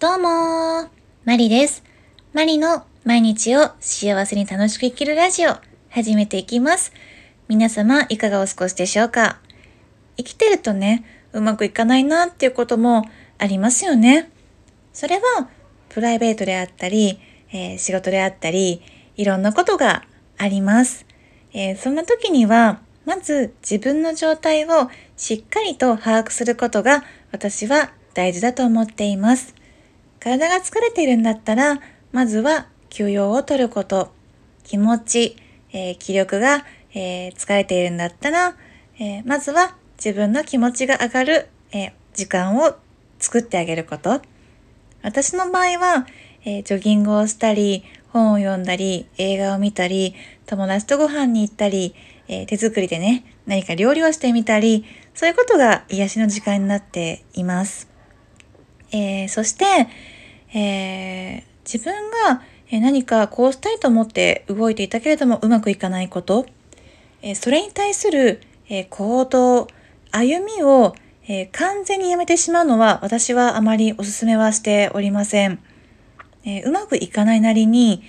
どうもー、マリです。マリの毎日を幸せに楽しく生きるラジオ、始めていきます。皆様、いかがお過ごしでしょうか？生きてるとね、うまくいかないなっていうこともありますよね。それは、プライベートであったり、えー、仕事であったり、いろんなことがあります。えー、そんな時には、まず自分の状態をしっかりと把握することが私は大事だと思っています。体が疲れているんだったら、まずは休養をとること。気持ち、えー、気力が、えー、疲れているんだったら、えー、まずは自分の気持ちが上がる、え時間を作ってあげること。私の場合は、えジョギングをしたり、本を読んだり、映画を見たり、友達とご飯に行ったり、え手作りでね、何か料理をしてみたり、そういうことが癒しの時間になっています。えー、そして、えー、自分が何かこうしたいと思って動いていたけれどもうまくいかないこと、えー、それに対する、え行動、歩みを、え完全にやめてしまうのは私はあまりお勧めはしておりません。えうまくいかないなりに、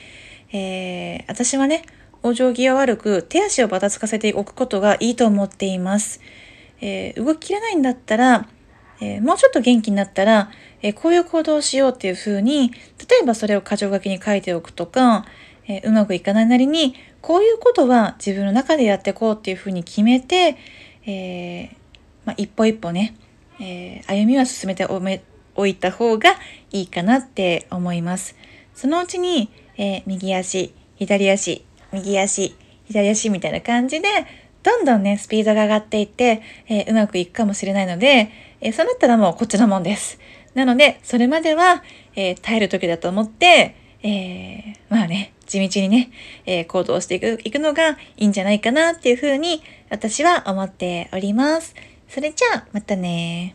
え私はね、往生際悪く手足をばたつかせておくことがいいと思っています。え動ききれないんだったら、えもうちょっと元気になったら、えこういう行動をしようっていうふうに、例えばそれを箇条書きに書いておくとか、えうまくいかないなりに、こういうことは自分の中でやっていこうっていうふうに決めて、えー、まあ、一歩一歩ね、えー、歩みは進めておめおいた方がいいかなって思います。そのうちに、えー、右足、左足、右足、左足みたいな感じで、どんどんね、スピードが上がっていって、えうまくいくかもしれないので、えそうなったらもうこっちのもんです。なので、それまでは、えー、耐える時だと思って、えー、まあね、地道にね、えー、行動していくいくのがいいんじゃないかなっていうふうに私は思っております。それじゃあ、またね